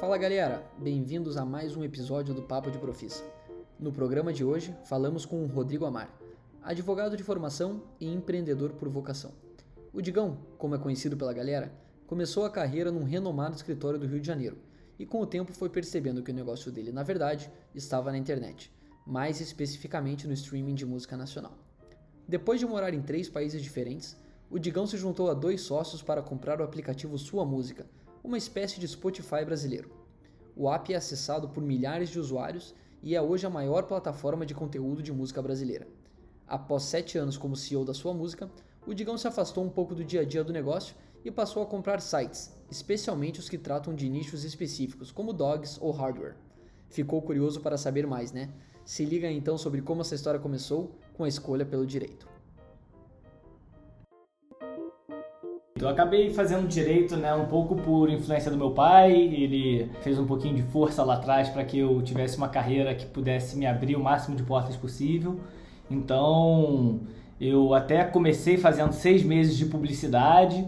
Fala galera, bem-vindos a mais um episódio do Papo de Profissa. No programa de hoje, falamos com o Rodrigo Amar, advogado de formação e empreendedor por vocação. O Digão, como é conhecido pela galera, começou a carreira num renomado escritório do Rio de Janeiro e com o tempo foi percebendo que o negócio dele, na verdade, estava na internet, mais especificamente no streaming de música nacional. Depois de morar em três países diferentes, o Digão se juntou a dois sócios para comprar o aplicativo Sua Música, uma espécie de Spotify brasileiro. O app é acessado por milhares de usuários e é hoje a maior plataforma de conteúdo de música brasileira. Após sete anos como CEO da sua música, o Digão se afastou um pouco do dia a dia do negócio e passou a comprar sites, especialmente os que tratam de nichos específicos, como dogs ou hardware. Ficou curioso para saber mais, né? Se liga então sobre como essa história começou com a escolha pelo direito. Eu acabei fazendo direito, né, um pouco por influência do meu pai. Ele fez um pouquinho de força lá atrás para que eu tivesse uma carreira que pudesse me abrir o máximo de portas possível. Então, eu até comecei fazendo seis meses de publicidade.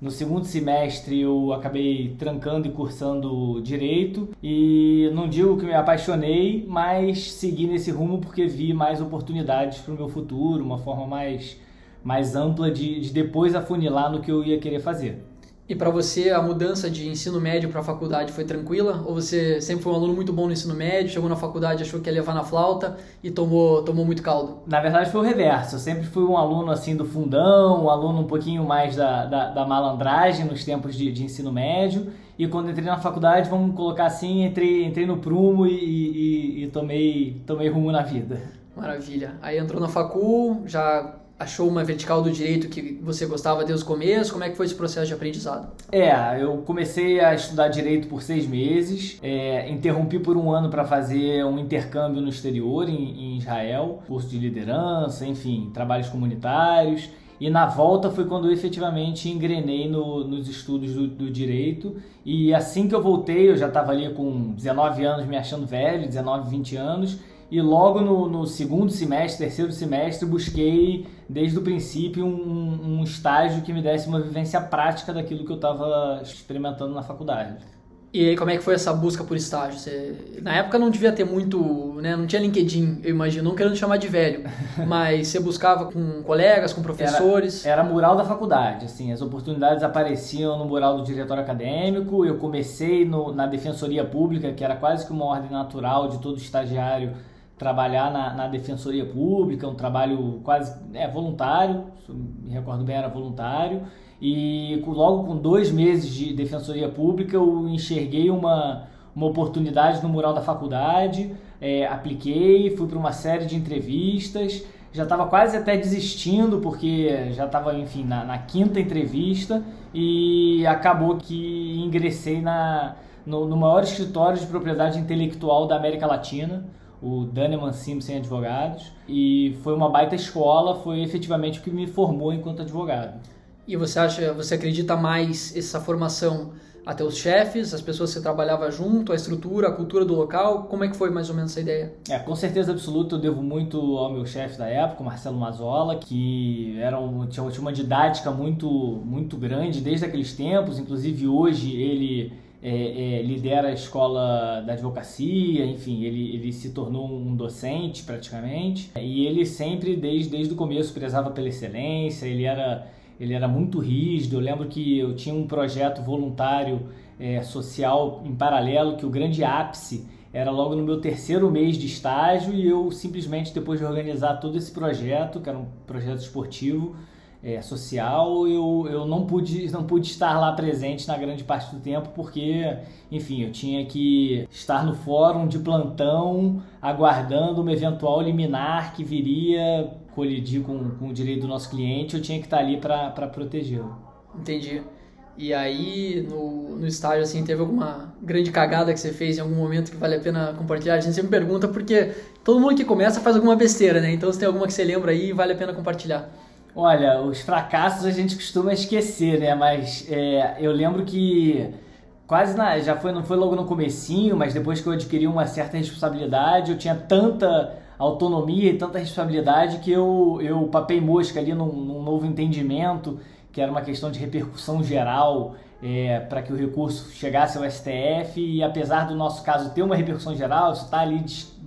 No segundo semestre eu acabei trancando e cursando direito e não digo que me apaixonei, mas segui nesse rumo porque vi mais oportunidades para o meu futuro, uma forma mais mais ampla de, de depois afunilar no que eu ia querer fazer. E para você a mudança de ensino médio para faculdade foi tranquila? Ou você sempre foi um aluno muito bom no ensino médio, chegou na faculdade achou que ia levar na flauta e tomou, tomou muito caldo? Na verdade foi o reverso. Eu sempre fui um aluno assim do fundão, um aluno um pouquinho mais da, da, da malandragem nos tempos de, de, ensino médio. E quando entrei na faculdade, vamos colocar assim, entrei, entrei no prumo e, e, e tomei, tomei rumo na vida. Maravilha. Aí entrou na facul, já achou uma vertical do direito que você gostava desde o começo? Como é que foi esse processo de aprendizado? É, eu comecei a estudar direito por seis meses, é, interrompi por um ano para fazer um intercâmbio no exterior, em, em Israel, curso de liderança, enfim, trabalhos comunitários. E na volta foi quando eu efetivamente engrenei no, nos estudos do, do, direito. E assim que eu voltei, eu já estava ali com 19 anos, me achando velho, 19, 20 anos e logo no, no, segundo semestre, terceiro semestre, busquei desde o princípio um, um, estágio que me desse uma vivência prática daquilo que eu estava experimentando na faculdade. E aí, como é que foi essa busca por estágio? Você, na época não devia ter muito, né? Não tinha LinkedIn, eu imagino, não querendo chamar de velho, mas você buscava com colegas, com professores? Era, era mural da faculdade, assim, as oportunidades apareciam no mural do diretório acadêmico. Eu comecei no, na defensoria pública, que era quase que uma ordem natural de todo estagiário trabalhar na, na defensoria pública, um trabalho quase é, voluntário, me recordo bem, era voluntário. E logo com dois meses de defensoria pública, eu enxerguei uma, uma oportunidade no mural da faculdade, é, apliquei, fui para uma série de entrevistas, já estava quase até desistindo, porque já estava, enfim, na, na, quinta entrevista e acabou que ingressei na, no, no maior escritório de propriedade intelectual da América Latina, o Daneman Simpson Advogados, e foi uma baita escola, foi efetivamente o que me formou enquanto advogado. E você acha, você acredita mais essa formação até os chefes, as pessoas que você trabalhava junto, a estrutura, a cultura do local? Como é que foi mais ou menos essa ideia? É, com certeza absoluta eu devo muito ao meu chefe da época, Marcelo Mazola, que era um, tinha uma didática muito, muito grande desde aqueles tempos, inclusive hoje ele é, é, lidera a escola da advocacia, enfim, ele, ele se tornou um docente praticamente. E ele sempre, desde, desde o começo, prezava pela excelência, ele era, ele era muito rígido. Eu lembro que eu tinha um projeto voluntário é, social em paralelo, que o grande ápice era logo no meu terceiro mês de estágio, e eu simplesmente, depois de organizar todo esse projeto, que era um projeto esportivo, é, social, eu, eu não, pude, não pude estar lá presente na grande parte do tempo, porque, enfim, eu tinha que estar no fórum de plantão, aguardando uma eventual liminar que viria colidir com, com o direito do nosso cliente, eu tinha que estar ali para protegê-lo. Entendi. E aí, no, no estágio, assim, teve alguma grande cagada que você fez em algum momento que vale a pena compartilhar? A gente sempre pergunta porque todo mundo que começa faz alguma besteira, né? Então, se tem alguma que você lembra aí, vale a pena compartilhar. Olha, os fracassos a gente costuma esquecer, né? Mas é, eu lembro que quase na, já foi não foi logo no comecinho, mas depois que eu adquiri uma certa responsabilidade, eu tinha tanta autonomia e tanta responsabilidade que eu eu papei mosca ali num, num novo entendimento que era uma questão de repercussão geral é, para que o recurso chegasse ao STF e apesar do nosso caso ter uma repercussão geral, isso está ali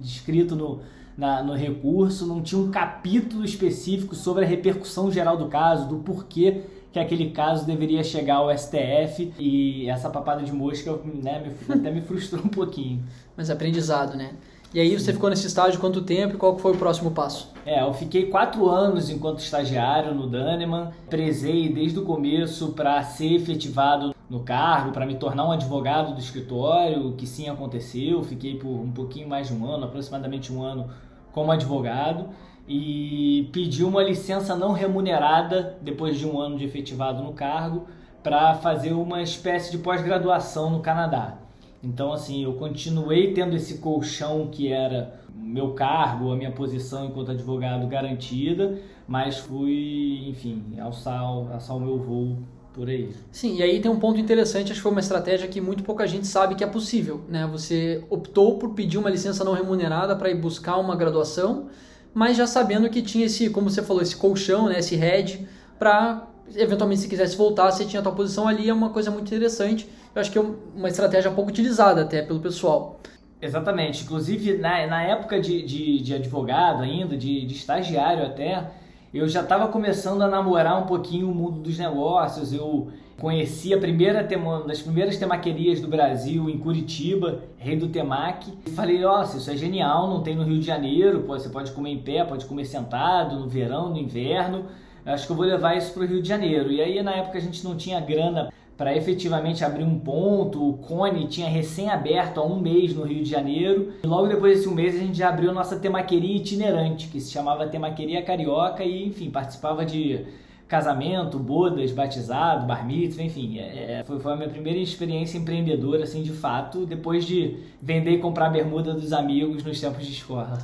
descrito no, na, no recurso, não tinha um capítulo específico sobre a repercussão geral do caso, do porquê que aquele caso deveria chegar ao STF e essa papada de mosca né, até me frustrou um pouquinho. Mas aprendizado, né? E aí você ficou nesse estágio quanto tempo e qual foi o próximo passo? É, eu fiquei quatro anos enquanto estagiário no Daneman, prezei desde o começo para ser efetivado no cargo, para me tornar um advogado do escritório, que sim aconteceu, fiquei por um pouquinho mais de um ano, aproximadamente um ano como advogado e pedi uma licença não remunerada depois de um ano de efetivado no cargo para fazer uma espécie de pós-graduação no Canadá. Então, assim, eu continuei tendo esse colchão que era meu cargo, a minha posição enquanto advogado garantida, mas fui, enfim, alçar, alçar o meu voo por aí. Sim, e aí tem um ponto interessante, acho que foi uma estratégia que muito pouca gente sabe que é possível, né? Você optou por pedir uma licença não remunerada para ir buscar uma graduação, mas já sabendo que tinha esse, como você falou, esse colchão, né, esse head para eventualmente se quisesse voltar, você tinha a tua posição ali, é uma coisa muito interessante eu acho que é uma estratégia pouco utilizada até pelo pessoal. Exatamente. Inclusive, na, na época de, de, de advogado ainda, de, de estagiário até, eu já estava começando a namorar um pouquinho o mundo dos negócios. Eu conheci a primeira das primeiras temaquerias do Brasil em Curitiba, Rei do Temac. Falei, nossa, isso é genial, não tem no Rio de Janeiro, você pode comer em pé, pode comer sentado, no verão, no inverno. Acho que eu vou levar isso para o Rio de Janeiro. E aí, na época, a gente não tinha grana para efetivamente abrir um ponto. O Cone tinha recém-aberto há um mês no Rio de Janeiro. E logo depois desse um mês a gente já abriu nossa temaqueria itinerante, que se chamava Temaqueria Carioca e, enfim, participava de casamento, bodas, batizado, bar mitzvah, enfim, é, é, foi, foi a minha primeira experiência empreendedora, assim, de fato, depois de vender e comprar bermuda dos amigos nos tempos de escola.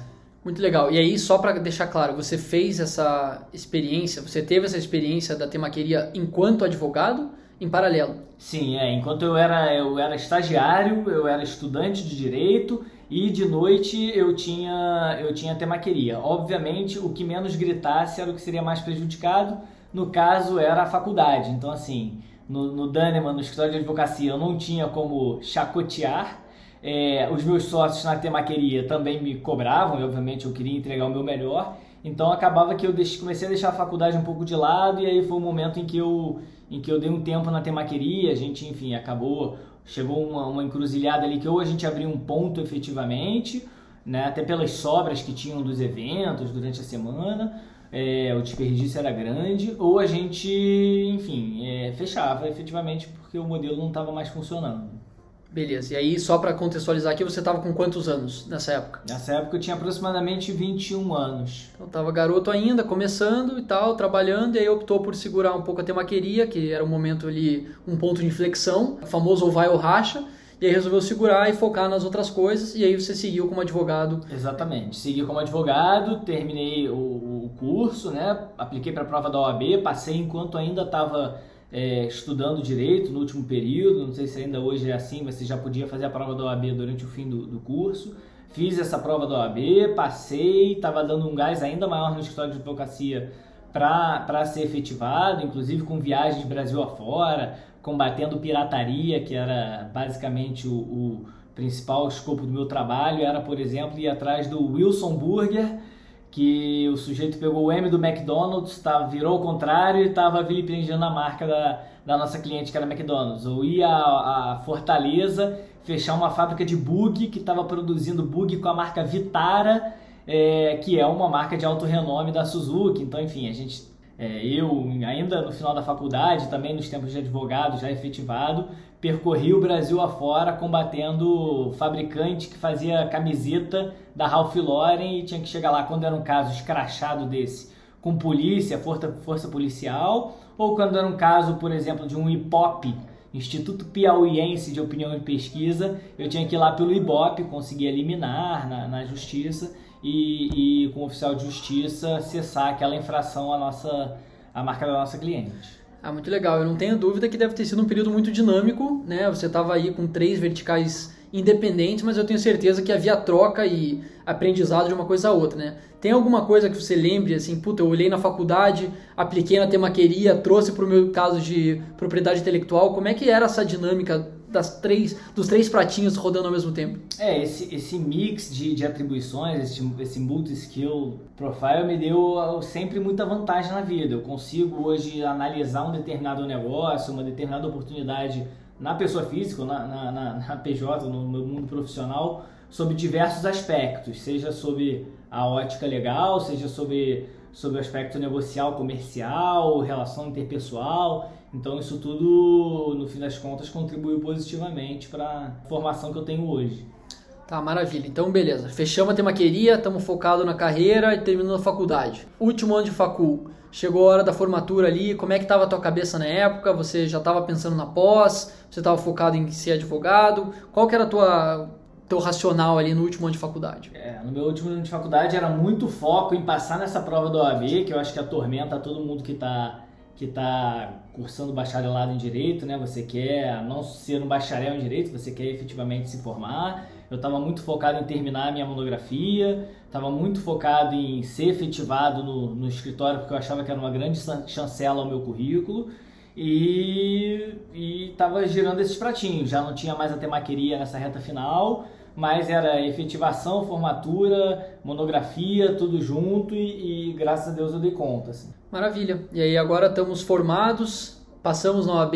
Muito legal. E aí, só para deixar claro, você fez essa experiência, você teve essa experiência da temaqueria enquanto advogado em paralelo. Sim, é. Enquanto eu era, eu era estagiário, eu era estudante de direito e de noite eu tinha, eu tinha temaqueria. Obviamente, o que menos gritasse era o que seria mais prejudicado. No caso, era a faculdade. Então, assim, no, no Daneman, no escritório de advocacia, eu não tinha como chacotear. É, os meus sócios na temaqueria também me cobravam, e obviamente eu queria entregar o meu melhor. Então acabava que eu comecei a deixar a faculdade um pouco de lado e aí foi o um momento em que eu em que eu dei um tempo na temaqueria, a gente, enfim, acabou, chegou uma, uma encruzilhada ali que ou a gente abriu um ponto efetivamente, né, até pelas sobras que tinham dos eventos durante a semana, é, o desperdício era grande, ou a gente, enfim, é, fechava efetivamente porque o modelo não estava mais funcionando. Beleza. E aí, só para contextualizar aqui, você estava com quantos anos nessa época? Nessa época eu tinha aproximadamente 21 anos. Então estava garoto ainda, começando e tal, trabalhando, e aí optou por segurar um pouco a temaqueria, que era um momento ali, um ponto de inflexão, o famoso ou vai ou racha, e aí resolveu segurar e focar nas outras coisas, e aí você seguiu como advogado. Exatamente. Segui como advogado, terminei o, o curso, né? Apliquei para a prova da OAB, passei enquanto ainda estava é, estudando direito no último período, não sei se ainda hoje é assim, mas você já podia fazer a prova da OAB durante o fim do, do curso. Fiz essa prova da OAB, passei, estava dando um gás ainda maior no escritório de advocacia para ser efetivado, inclusive com viagens Brasil afora, combatendo pirataria, que era basicamente o, o principal escopo do meu trabalho, era, por exemplo, ir atrás do Wilson Burger, que o sujeito pegou o M do McDonald's, tá, virou ao contrário e estava vilipendiando a marca da, da nossa cliente, que era McDonald's. Ou ia a, a Fortaleza fechar uma fábrica de bug que estava produzindo bug com a marca Vitara, é, que é uma marca de alto renome da Suzuki. Então, enfim, a gente é, eu, ainda no final da faculdade, também nos tempos de advogado já efetivado, percorri o Brasil afora combatendo fabricante que fazia camiseta da Ralph Lauren e tinha que chegar lá quando era um caso escrachado desse com polícia, força, força policial, ou quando era um caso, por exemplo, de um IPOP, Instituto Piauiense de Opinião e Pesquisa, eu tinha que ir lá pelo IBOP, conseguir eliminar na, na justiça e, e com o oficial de justiça cessar aquela infração à nossa à marca da nossa cliente. Ah, muito legal. Eu não tenho dúvida que deve ter sido um período muito dinâmico, né? Você estava aí com três verticais independentes, mas eu tenho certeza que havia troca e aprendizado de uma coisa a outra, né? Tem alguma coisa que você lembre, assim, puta, eu olhei na faculdade, apliquei na temaqueria, trouxe para o meu caso de propriedade intelectual, como é que era essa dinâmica das três, dos três pratinhos rodando ao mesmo tempo? É, esse, esse mix de, de atribuições, esse, esse multi-skill profile me deu sempre muita vantagem na vida. Eu consigo hoje analisar um determinado negócio, uma determinada oportunidade na pessoa física, na, na, na, na PJ, no meu mundo profissional, sobre diversos aspectos, seja sobre a ótica legal, seja sobre, sobre o aspecto negocial, comercial, relação interpessoal. Então isso tudo, no fim das contas, contribuiu positivamente para a formação que eu tenho hoje. Tá, maravilha. Então, beleza. Fechamos a temaqueria, estamos focados na carreira e terminando a faculdade. Último ano de facul. Chegou a hora da formatura ali, como é que estava a tua cabeça na época? Você já estava pensando na pós? Você estava focado em ser advogado? Qual que era a tua teu racional ali no último ano de faculdade? É, no meu último ano de faculdade era muito foco em passar nessa prova do OAB, que eu acho que atormenta todo mundo que está que tá cursando bacharelado em Direito, né? Você quer não ser um bacharel em Direito, você quer efetivamente se formar. Eu estava muito focado em terminar a minha monografia, estava muito focado em ser efetivado no, no escritório, porque eu achava que era uma grande chancela ao meu currículo e estava girando esses pratinhos. Já não tinha mais a temaqueria nessa reta final, mas era efetivação, formatura, monografia, tudo junto e, e graças a Deus eu dei conta. Assim. Maravilha. E aí agora estamos formados, passamos na OAB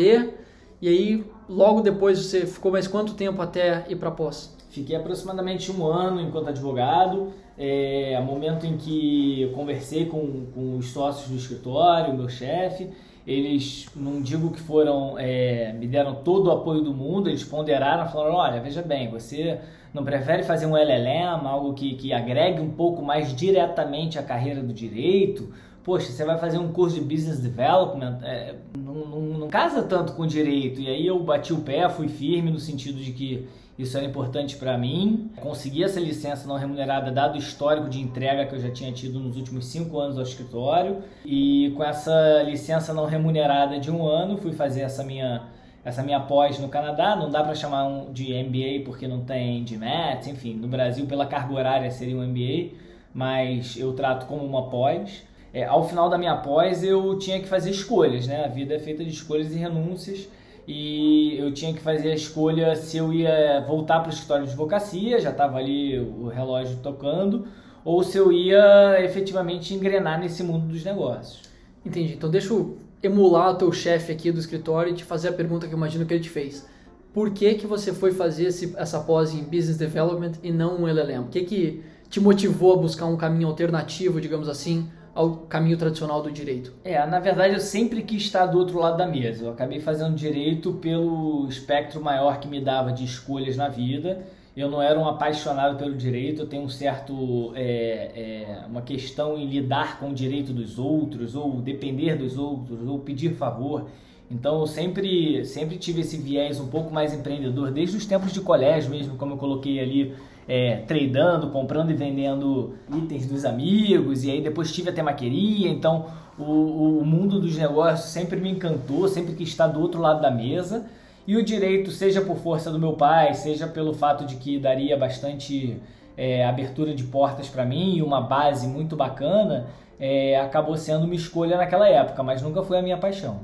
e aí logo depois você ficou mais quanto tempo até ir para pós? Fiquei aproximadamente um ano enquanto advogado. É, momento em que eu conversei com, com os sócios do escritório, meu chefe, eles não digo que foram é, me deram todo o apoio do mundo, eles ponderaram, falaram, olha, veja bem, você não prefere fazer um LLM, algo que, que agregue um pouco mais diretamente a carreira do direito? Poxa, você vai fazer um curso de Business Development, é, não, não, não casa tanto com direito. E aí eu bati o pé, fui firme no sentido de que isso era importante para mim. Consegui essa licença não remunerada, dado o histórico de entrega que eu já tinha tido nos últimos cinco anos ao escritório. E com essa licença não remunerada de um ano, fui fazer essa minha, essa minha pós no Canadá. Não dá para chamar de MBA porque não tem DMAT, enfim, no Brasil, pela carga horária, seria um MBA, mas eu trato como uma pós. É, ao final da minha pós, eu tinha que fazer escolhas, né? A vida é feita de escolhas e renúncias e eu tinha que fazer a escolha se eu ia voltar para o escritório de advocacia, já estava ali o relógio tocando, ou se eu ia efetivamente engrenar nesse mundo dos negócios. Entendi. Então deixa eu emular o teu chefe aqui do escritório e te fazer a pergunta que eu imagino que ele te fez. Por que, que você foi fazer esse, essa pós em Business Development e não um LLM? O que, que te motivou a buscar um caminho alternativo, digamos assim, ao caminho tradicional do direito? É, na verdade eu sempre quis estar do outro lado da mesa. Eu acabei fazendo direito pelo espectro maior que me dava de escolhas na vida. Eu não era um apaixonado pelo direito, eu tenho um certo é, é, uma questão em lidar com o direito dos outros, ou depender dos outros, ou pedir favor. Então eu sempre, sempre tive esse viés um pouco mais empreendedor, desde os tempos de colégio mesmo, como eu coloquei ali é, tradando, comprando e vendendo itens dos amigos, e aí depois tive a temaqueria, então o, o mundo dos negócios sempre me encantou, sempre que está do outro lado da mesa. E o direito, seja por força do meu pai, seja pelo fato de que daria bastante é, abertura de portas para mim e uma base muito bacana, é, acabou sendo uma escolha naquela época, mas nunca foi a minha paixão.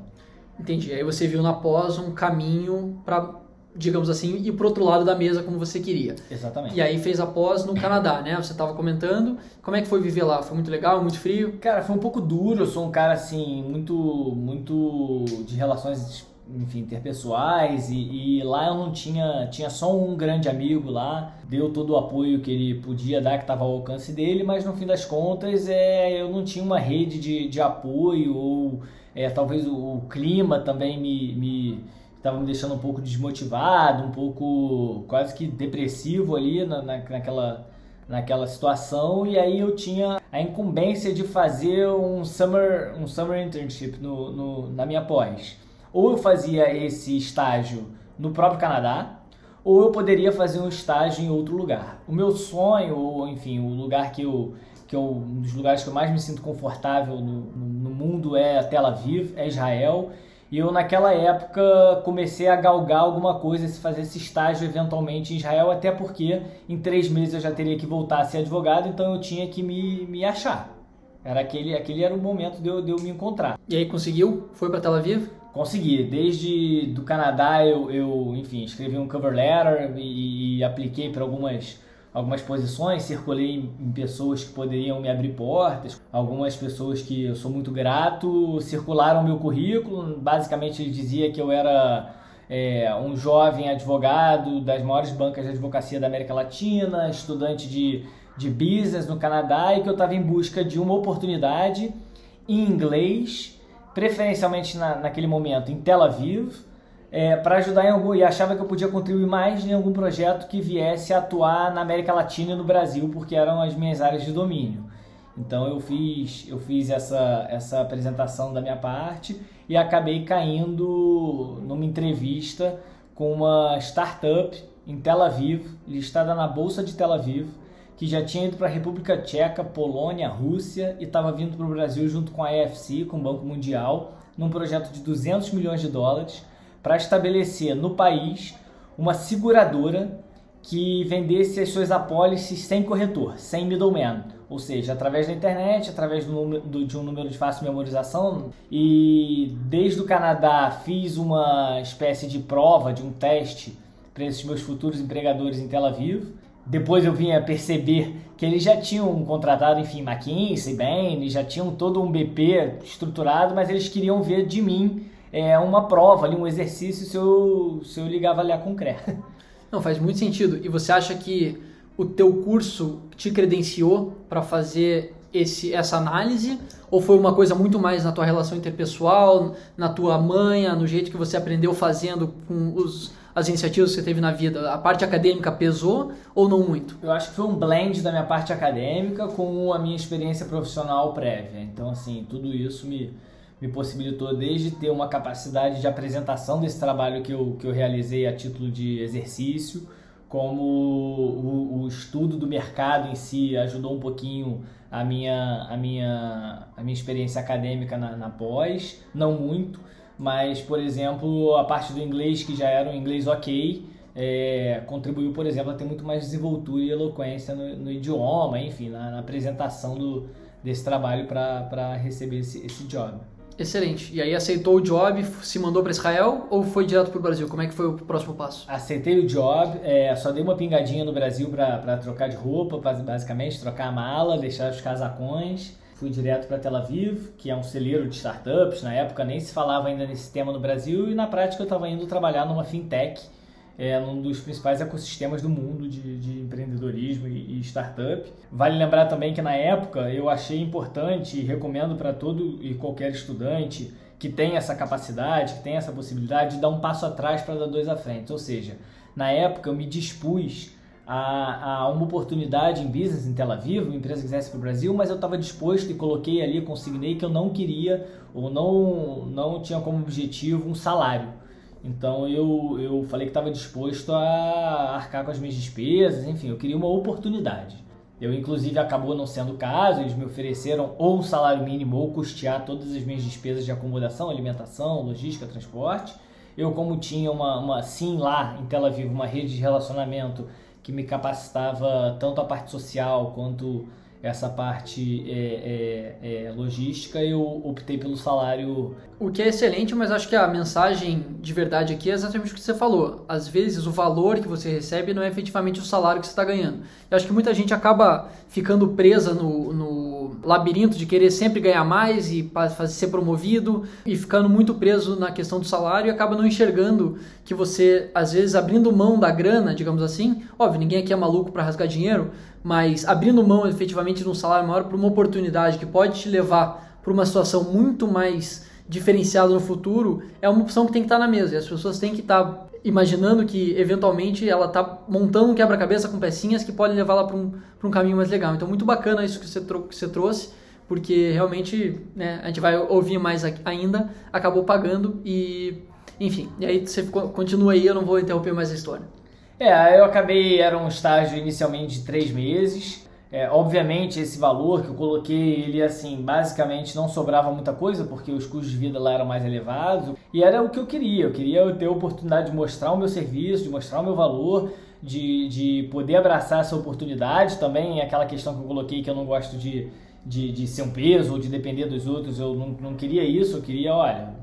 Entendi. Aí você viu na pós um caminho para digamos assim, ir pro outro lado da mesa como você queria. Exatamente. E aí fez a pós no Canadá, né? Você estava comentando. Como é que foi viver lá? Foi muito legal, muito frio? Cara, foi um pouco duro. Eu sou um cara, assim, muito, muito de relações, enfim, interpessoais. E, e lá eu não tinha... Tinha só um grande amigo lá. Deu todo o apoio que ele podia dar, que estava ao alcance dele. Mas, no fim das contas, é, eu não tinha uma rede de, de apoio. Ou é, talvez o, o clima também me... me estava me deixando um pouco desmotivado, um pouco quase que depressivo ali na, na, naquela, naquela situação. E aí eu tinha a incumbência de fazer um summer, um summer internship no, no, na minha pós. Ou eu fazia esse estágio no próprio Canadá, ou eu poderia fazer um estágio em outro lugar. O meu sonho, ou enfim, o lugar que eu que eu, um dos lugares que eu mais me sinto confortável no, no, mundo é Tel Aviv, é Israel. E eu, naquela época, comecei a galgar alguma coisa, se fazer esse estágio eventualmente em Israel, até porque em três meses eu já teria que voltar a ser advogado, então eu tinha que me, me achar. Era aquele, aquele era o momento de eu, de eu me encontrar. E aí conseguiu? Foi para Tel Aviv? Consegui. Desde do Canadá eu, eu enfim, escrevi um cover letter e, e apliquei para algumas algumas posições, circulei em pessoas que poderiam me abrir portas, algumas pessoas que eu sou muito grato circularam meu currículo, basicamente ele dizia que eu era é, um jovem advogado das maiores bancas de advocacia da América Latina, estudante de, de business no Canadá e que eu estava em busca de uma oportunidade em inglês, preferencialmente na, naquele momento em Tel Aviv, é, para ajudar em algum e achava que eu podia contribuir mais em algum projeto que viesse atuar na América Latina e no Brasil, porque eram as minhas áreas de domínio. Então eu fiz eu fiz essa essa apresentação da minha parte e acabei caindo numa entrevista com uma startup em Tel Aviv, listada na bolsa de Tel Aviv, que já tinha ido para a República Tcheca, Polônia, Rússia e estava vindo para o Brasil junto com a EFC, com o Banco Mundial, num projeto de 200 milhões de dólares para estabelecer no país uma seguradora que vendesse as suas apólices sem corretor, sem middleman, ou seja, através da internet, através do do, de um número de fácil memorização. E desde o Canadá fiz uma espécie de prova, de um teste para esses meus futuros empregadores em Tel Aviv. Depois eu vinha perceber que eles já tinham contratado, enfim, McKinsey, Bain, já tinham todo um BP estruturado, mas eles queriam ver de mim é, uma prova ali, um exercício se eu, se eu ligar avaliar com CRE. Não, faz muito sentido. E você acha que o teu curso te credenciou para fazer esse, essa análise? Ou foi uma coisa muito mais na tua relação interpessoal, na tua manha, no jeito que você aprendeu fazendo com os, as iniciativas que você teve na vida? A parte acadêmica pesou ou não muito? Eu acho que foi um blend da minha parte acadêmica com a minha experiência profissional prévia. Então, assim, tudo isso me, me possibilitou desde ter uma capacidade de apresentação desse trabalho que eu, que eu realizei a título de exercício, como o, o estudo do mercado em si ajudou um pouquinho a minha, a minha, a minha experiência acadêmica na, na pós, não muito, mas, por exemplo, a parte do inglês, que já era um inglês ok, é, contribuiu, por exemplo, a ter muito mais desenvoltura e eloquência no, no idioma, enfim, na, na apresentação do, desse trabalho para receber esse, esse job. Excelente. E aí aceitou o job, se mandou para Israel ou foi direto para o Brasil? Como é que foi o próximo passo? Aceitei o job, é, só dei uma pingadinha no Brasil para trocar de roupa, basicamente, trocar a mala, deixar os casacões. Fui direto para Tel Aviv, que é um celeiro de startups. Na época nem se falava ainda nesse tema no Brasil e na prática eu estava indo trabalhar numa fintech é um dos principais ecossistemas do mundo de, de empreendedorismo e, startup. Vale lembrar também que na época eu achei importante e recomendo para todo e qualquer estudante que tem essa capacidade, que tem essa possibilidade de dar um passo atrás para dar dois à frente. Ou seja, na época eu me dispus a, a, uma oportunidade em business em Tel Aviv, uma empresa que quisesse para o Brasil, mas eu estava disposto e coloquei ali, consignei que eu não queria ou não, não tinha como objetivo um salário. Então eu, eu falei que estava disposto a arcar com as minhas despesas, enfim, eu queria uma oportunidade. Eu, inclusive, acabou não sendo o caso, eles me ofereceram ou um salário mínimo ou custear todas as minhas despesas de acomodação, alimentação, logística, transporte. Eu, como tinha uma, uma sim lá em Tel Aviv, uma rede de relacionamento que me capacitava tanto a parte social quanto essa parte é, é, é, logística, eu optei pelo salário. O que é excelente, mas acho que a mensagem de verdade aqui é exatamente o que você falou. Às vezes o valor que você recebe não é efetivamente o salário que você está ganhando. Eu acho que muita gente acaba ficando presa no, no labirinto de querer sempre ganhar mais e fazer ser promovido e ficando muito preso na questão do salário e acaba não enxergando que você, às vezes, abrindo mão da grana, digamos assim, óbvio, ninguém aqui é maluco para rasgar dinheiro, mas abrindo mão efetivamente de um salário maior para uma oportunidade que pode te levar para uma situação muito mais diferenciada no futuro, é uma opção que tem que estar tá na mesa. E as pessoas têm que estar tá imaginando que eventualmente ela está montando um quebra-cabeça com pecinhas que podem levá-la para um, um caminho mais legal. Então, muito bacana isso que você, que você trouxe, porque realmente né, a gente vai ouvir mais ainda, acabou pagando e, enfim, e aí você continua aí, eu não vou interromper mais a história. É, eu acabei, era um estágio inicialmente de três meses. É, obviamente esse valor que eu coloquei, ele assim, basicamente não sobrava muita coisa, porque os custos de vida lá eram mais elevados. E era o que eu queria, eu queria ter a oportunidade de mostrar o meu serviço, de mostrar o meu valor, de, de poder abraçar essa oportunidade. Também aquela questão que eu coloquei que eu não gosto de, de, de ser um peso ou de depender dos outros, eu não, não queria isso, eu queria, olha,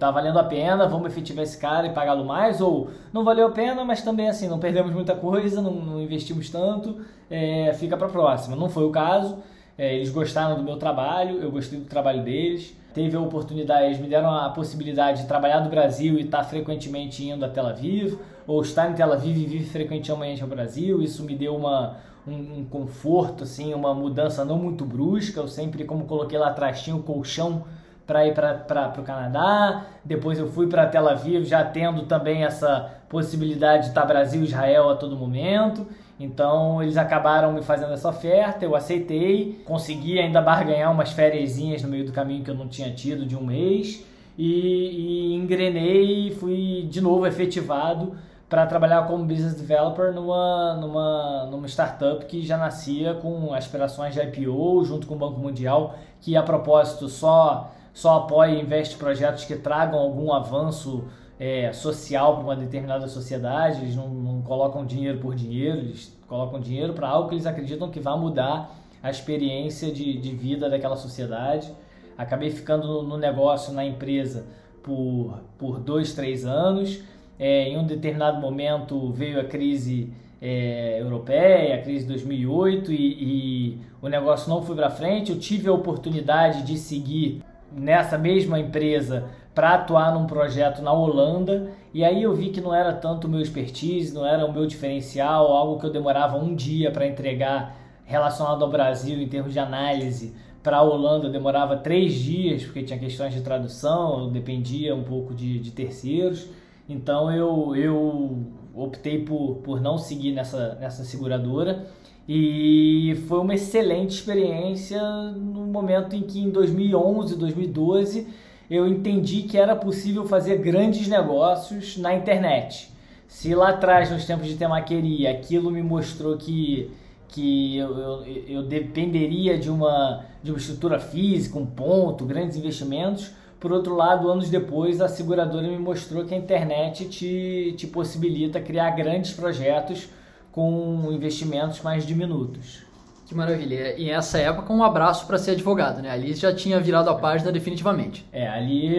tá valendo a pena, vamos efetivar esse cara e pagá-lo mais, ou não valeu a pena, mas também assim, não perdemos muita coisa, não, não investimos tanto, é, fica para próxima. Não foi o caso, é, eles gostaram do meu trabalho, eu gostei do trabalho deles, teve a oportunidade, eles me deram a possibilidade de trabalhar no Brasil e estar tá frequentemente indo a Tel Aviv, ou estar em Tel Aviv e vir frequentemente ao Brasil, isso me deu uma, um, um conforto, assim, uma mudança não muito brusca, eu sempre, como coloquei lá atrás, tinha o colchão para ir para o Canadá. Depois eu fui para Tel Aviv, já tendo também essa possibilidade de estar Brasil e Israel a todo momento. Então eles acabaram me fazendo essa oferta, eu aceitei, consegui ainda barganhar umas férias no meio do caminho que eu não tinha tido de um mês e, e engrenei e fui de novo efetivado para trabalhar como business developer numa, numa, numa startup que já nascia com aspirações de IPO junto com o Banco Mundial, que a propósito só só apoia e investe projetos que tragam algum avanço é, social para uma determinada sociedade, eles não, não, colocam dinheiro por dinheiro, eles colocam dinheiro para algo que eles acreditam que vai mudar a experiência de, de vida daquela sociedade. Acabei ficando no, negócio, na empresa, por, por dois, três anos. É, em um determinado momento veio a crise é, europeia, a crise de 2008, e, e o negócio não foi para frente. Eu tive a oportunidade de seguir nessa mesma empresa para atuar num projeto na Holanda e aí eu vi que não era tanto o meu expertise, não era o meu diferencial, algo que eu demorava um dia para entregar relacionado ao Brasil em termos de análise. Para a Holanda demorava três dias porque tinha questões de tradução, dependia um pouco de, de terceiros. Então eu, eu optei por, por não seguir nessa, nessa seguradora e foi uma excelente experiência no momento em que, em 2011, 2012, eu entendi que era possível fazer grandes negócios na internet. Se lá atrás, nos tempos de temaqueria, aquilo me mostrou que, que eu, eu, eu dependeria de uma, de uma estrutura física, um ponto, grandes investimentos, por outro lado, anos depois, a seguradora me mostrou que a internet te, te possibilita criar grandes projetos com investimentos mais diminutos. Que maravilha. E nessa época, um abraço para ser advogado, né? Ali já tinha virado a página definitivamente. É, ali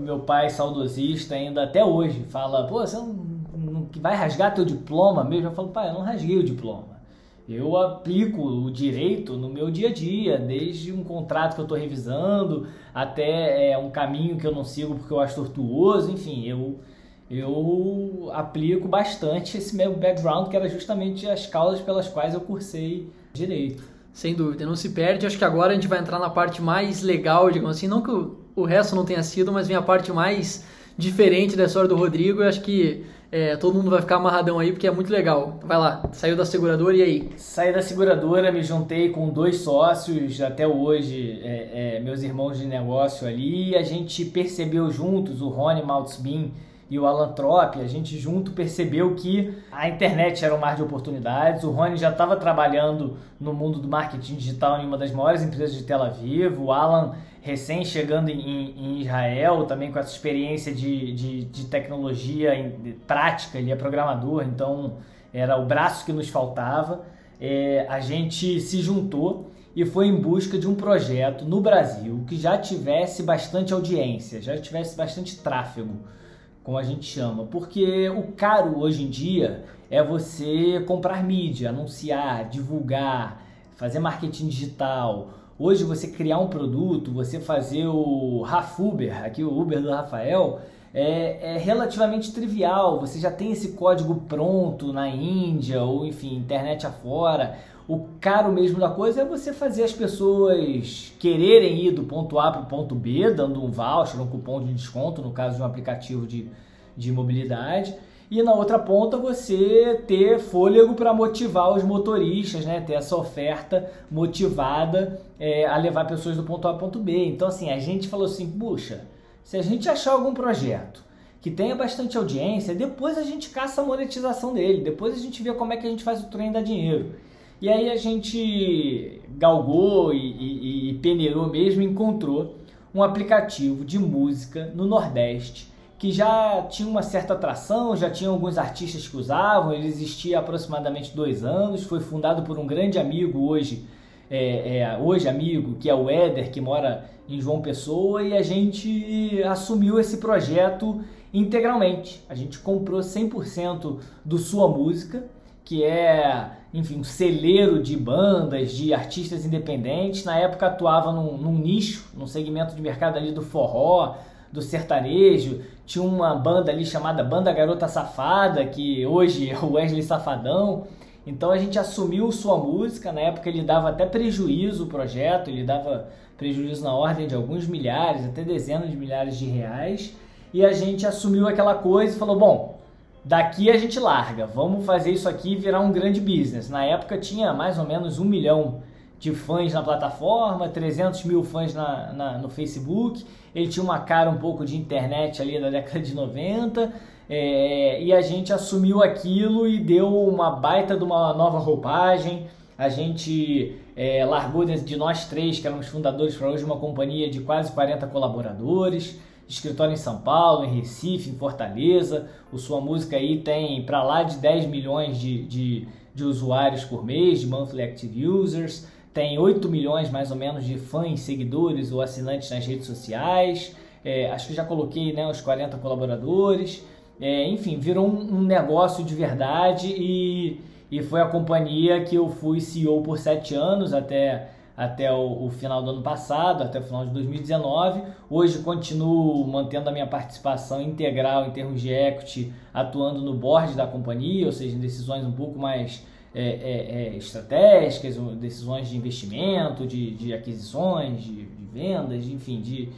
meu pai saudosista ainda até hoje fala, pô, você não, não vai rasgar teu diploma mesmo? Eu falo, pai, eu não rasguei o diploma. Eu aplico o direito no meu dia a dia, desde um contrato que eu estou revisando até é, um caminho que eu não sigo porque eu acho tortuoso, enfim, eu eu aplico bastante esse meu background, que era justamente as causas pelas quais eu cursei direito. Sem dúvida, não se perde. Acho que agora a gente vai entrar na parte mais legal, digamos assim, não que o, o resto não tenha sido, mas vem a parte mais diferente da história do Rodrigo. Eu acho que é, todo mundo vai ficar amarradão aí porque é muito legal. Vai lá, saiu da seguradora e aí? Saí da seguradora, me juntei com dois sócios, até hoje, é, é, meus irmãos de negócio ali, e a gente percebeu juntos, o Rony Maltzbin e o Alan Trop, a gente junto percebeu que a internet era um mar de oportunidades. O Rony já estava trabalhando no mundo do marketing digital em uma das maiores empresas de Tel Aviv. O Alan, recém chegando em, em Israel, também com essa experiência de, de, de tecnologia de prática, ele é programador, então era o braço que nos faltava. É, a gente se juntou e foi em busca de um projeto no Brasil que já tivesse bastante audiência, já tivesse bastante tráfego como a gente chama, porque o caro hoje em dia é você comprar mídia, anunciar, divulgar, fazer marketing digital. Hoje você criar um produto, você fazer o Rafuber, aqui o Uber do Rafael, é, é, relativamente trivial. Você já tem esse código pronto na Índia ou enfim, internet afora. O caro mesmo da coisa é você fazer as pessoas quererem ir do ponto A para o ponto B, dando um voucher, um cupom de desconto, no caso de um aplicativo de, de mobilidade. E na outra ponta você ter fôlego para motivar os motoristas, né? ter essa oferta motivada é, a levar pessoas do ponto A ao ponto B. Então assim, a gente falou assim, puxa, se a gente achar algum projeto que tenha bastante audiência, depois a gente caça a monetização dele, depois a gente vê como é que a gente faz o trem dar dinheiro. E aí a gente galgou e, e, e peneirou mesmo encontrou um aplicativo de música no Nordeste que já tinha uma certa atração, já tinha alguns artistas que usavam, ele existia há aproximadamente dois anos, foi fundado por um grande amigo hoje, é, é, hoje amigo, que é o Éder, que mora em João Pessoa, e a gente assumiu esse projeto integralmente. A gente comprou 100% do Sua Música, que é, enfim, um celeiro de bandas, de artistas independentes. Na época atuava num, num nicho, num segmento de mercado ali do forró, do sertanejo. Tinha uma banda ali chamada Banda Garota Safada, que hoje é o Wesley Safadão. Então a gente assumiu sua música. Na época ele dava até prejuízo o projeto, ele dava prejuízo na ordem de alguns milhares, até dezenas de milhares de reais. E a gente assumiu aquela coisa e falou: bom, daqui a gente larga, vamos fazer isso aqui virar um grande business. Na época tinha mais ou menos um milhão de fãs na plataforma, 300 mil fãs na, na, no Facebook. Ele tinha uma cara um pouco de internet ali da década de 90. É, e a gente assumiu aquilo e deu uma baita de uma nova roupagem. A gente é, largou de nós três, que éramos fundadores, para hoje uma companhia de quase 40 colaboradores escritório em São Paulo, em Recife, em Fortaleza. O Sua Música aí tem para lá de 10 milhões de, de, de, usuários por mês, de monthly active users. Tem 8 milhões mais ou menos de fãs, seguidores ou assinantes nas redes sociais. É, acho que já coloquei né, os 40 colaboradores. É, enfim, virou um, um, negócio de verdade e, e foi a companhia que eu fui CEO por 7 anos até até o, o, final do ano passado, até o final de 2019. Hoje continuo mantendo a minha participação integral em termos de equity, atuando no board da companhia, ou seja, em decisões um pouco mais é, é, é, estratégicas, decisões de investimento, de, de aquisições, de, de vendas, enfim, de,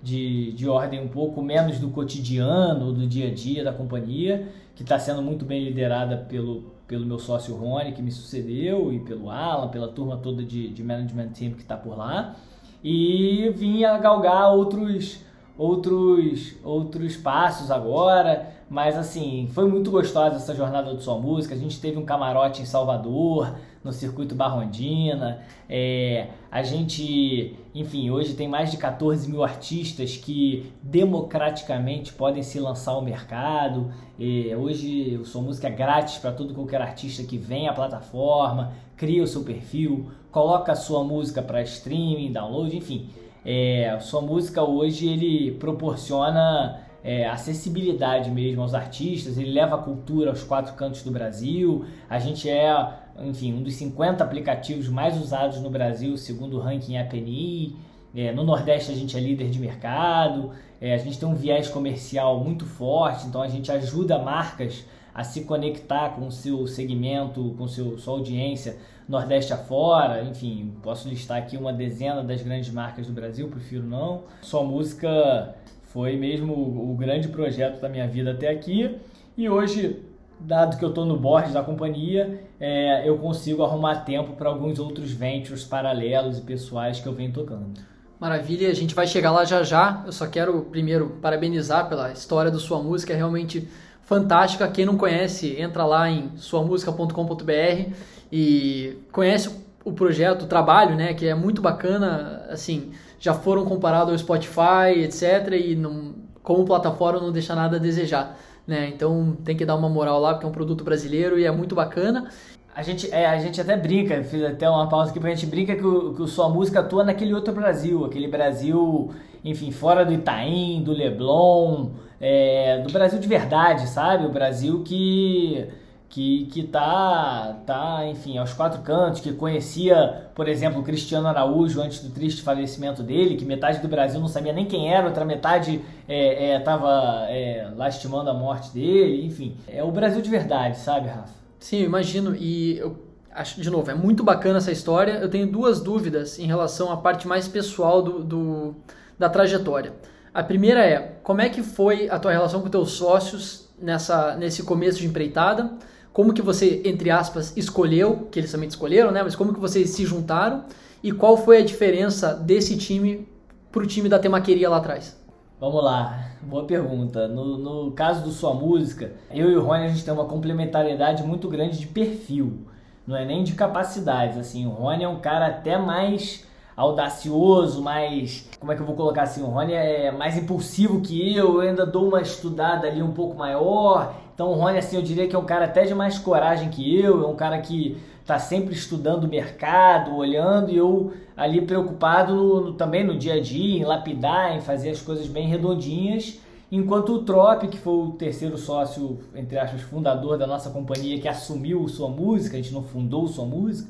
de, de ordem um pouco menos do cotidiano, do dia a dia da companhia, que está sendo muito bem liderada pelo, pelo meu sócio Rony, que me sucedeu, e pelo Alan, pela turma toda de, de management team que está por lá. E vim a galgar outros, outros, outros passos agora. Mas assim, foi muito gostosa essa jornada de sua música. A gente teve um camarote em Salvador, no circuito Barrondina. É, a gente, enfim, hoje tem mais de 14 mil artistas que democraticamente podem se lançar ao mercado. É, hoje o Sua Música é grátis para todo qualquer artista que vem à plataforma, cria o seu perfil, coloca a sua música para streaming, download, enfim. É, sua música hoje ele proporciona é, acessibilidade mesmo aos artistas, ele leva a cultura aos quatro cantos do Brasil. A gente é, enfim, um dos 50 aplicativos mais usados no Brasil, segundo o ranking APNI. É, no Nordeste a gente é líder de mercado, é, a gente tem um viés comercial muito forte, então a gente ajuda marcas a se conectar com o seu segmento, com seu, sua audiência Nordeste afora, enfim, posso listar aqui uma dezena das grandes marcas do Brasil, prefiro não. Sua música foi mesmo o grande projeto da minha vida até aqui. E hoje, dado que eu estou no board da companhia, é, eu consigo arrumar tempo para alguns outros ventures paralelos e pessoais que eu venho tocando. Maravilha, a gente vai chegar lá já já. Eu só quero primeiro parabenizar pela história da sua música, é realmente fantástica. Quem não conhece, entra lá em suamusica.com.br e conhece o projeto, o trabalho, né, que é muito bacana, assim, já foram comparados ao Spotify, etc. E não, como plataforma não deixa nada a desejar. Né? Então tem que dar uma moral lá, porque é um produto brasileiro e é muito bacana. A gente, é, a gente até brinca, fiz até uma pausa aqui, porque a gente brinca que, o, que sua música atua naquele outro Brasil, aquele Brasil, enfim, fora do Itaim, do Leblon, é, do Brasil de verdade, sabe? O Brasil que que, que tá, tá, enfim, aos quatro cantos, que conhecia, por exemplo, o Cristiano Araújo antes do triste falecimento dele, que metade do Brasil não sabia nem quem era, outra metade estava é, é, é, lastimando a morte dele, enfim. É o Brasil de verdade, sabe, Rafa? Sim, eu imagino. E eu acho, de novo, é muito bacana essa história. Eu tenho duas dúvidas em relação à parte mais pessoal do, do da trajetória. A primeira é, como é que foi a tua relação com teus sócios nessa, nesse começo de empreitada? Como que você, entre aspas, escolheu, que eles também escolheram, né? Mas como que vocês se juntaram e qual foi a diferença desse time pro time da Temaqueria lá atrás? Vamos lá, boa pergunta. No, no caso do Sua Música, eu e o Rony a gente tem uma complementariedade muito grande de perfil. não é nem de capacidades, assim, o Rony é um cara até mais audacioso, mais. Como é que eu vou colocar assim? O Rony é mais impulsivo que eu, eu ainda dou uma estudada ali um pouco maior. Então o Rony, assim, eu diria que é um cara até de mais coragem que eu, é um cara que tá sempre estudando o mercado, olhando, e eu ali preocupado também no dia a dia, em lapidar, em fazer as coisas bem redondinhas. Enquanto o Trop, que foi o terceiro sócio, entre aspas, fundador da nossa companhia, que assumiu sua música, a gente não fundou sua música,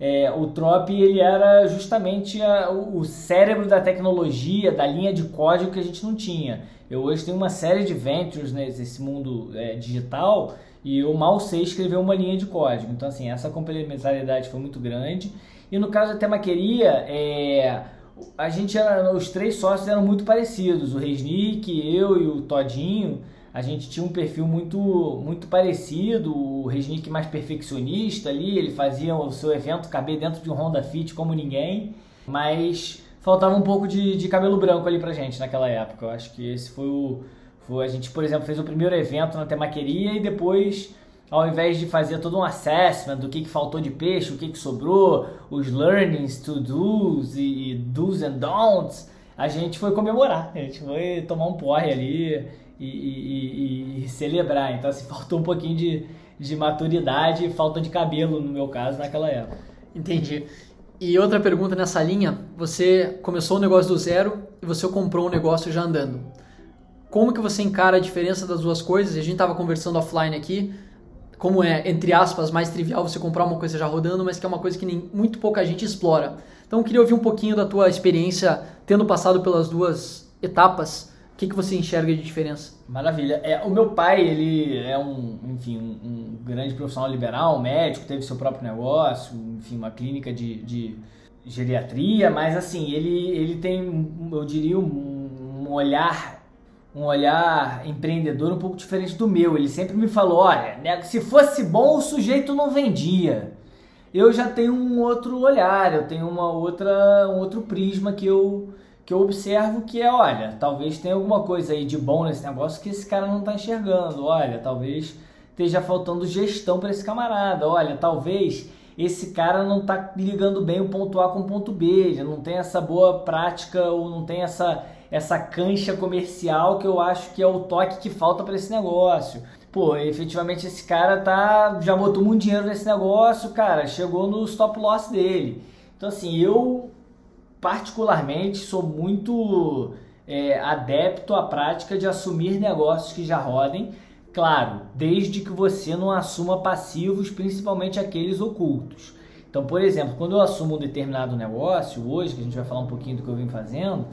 é, o Trop ele era justamente a, o cérebro da tecnologia, da linha de código que a gente não tinha. Eu hoje tenho uma série de ventures nesse mundo é, digital e eu mal sei escrever uma linha de código. Então, assim, essa complementariedade foi muito grande. E no caso da temaqueria, é, a gente era, os três sócios eram muito parecidos. O Resnick, eu e o Todinho, a gente tinha um perfil muito, muito parecido. O Resnick mais perfeccionista ali, ele fazia o seu evento caber dentro de um Honda Fit como ninguém. Mas faltava um pouco de, de cabelo branco ali pra gente naquela época. Eu acho que esse foi o foi, a gente, por exemplo, fez o primeiro evento na temaqueria e depois, ao invés de fazer todo um assessment do que, que faltou de peixe, o que, que sobrou, os learnings, to-dos e, e do's and don'ts, a gente foi comemorar. A gente foi tomar um porre ali e, e, e, e celebrar. Então, assim, faltou um pouquinho de, de maturidade e falta de cabelo, no meu caso, naquela época. Entendi. E outra pergunta nessa linha, você começou o negócio do zero e você comprou um negócio já andando como que você encara a diferença das duas coisas? A gente estava conversando offline aqui, como é, entre aspas, mais trivial você comprar uma coisa já rodando, mas que é uma coisa que nem, muito pouca gente explora. Então eu queria ouvir um pouquinho da tua experiência tendo passado pelas duas etapas. O que, que você enxerga de diferença? Maravilha. É, o meu pai, ele é um, enfim, um, um grande profissional liberal, médico, teve seu próprio negócio, enfim, uma clínica de, de geriatria, mas assim, ele, ele tem, eu diria, um, um olhar um olhar empreendedor um pouco diferente do meu. Ele sempre me falou: olha, né, se fosse bom, o sujeito não vendia. Eu já tenho um outro olhar, eu tenho uma outra, um outro prisma que eu, que eu observo que é, olha, talvez tenha alguma coisa aí de bom nesse negócio que esse cara não está enxergando. Olha, talvez esteja faltando gestão para esse camarada. Olha, talvez esse cara não está ligando bem o ponto A com o ponto B, não tem essa boa prática ou não tem essa essa cancha comercial que eu acho que é o toque que falta para esse negócio. Pô, efetivamente esse cara tá já botou muito dinheiro nesse negócio, cara, chegou no stop loss dele. Então assim, eu particularmente sou muito é, adepto à prática de assumir negócios que já rodem, claro, desde que você não assuma passivos, principalmente aqueles ocultos. Então, por exemplo, quando eu assumo um determinado negócio, hoje, que a gente vai falar um pouquinho do que eu vim fazendo,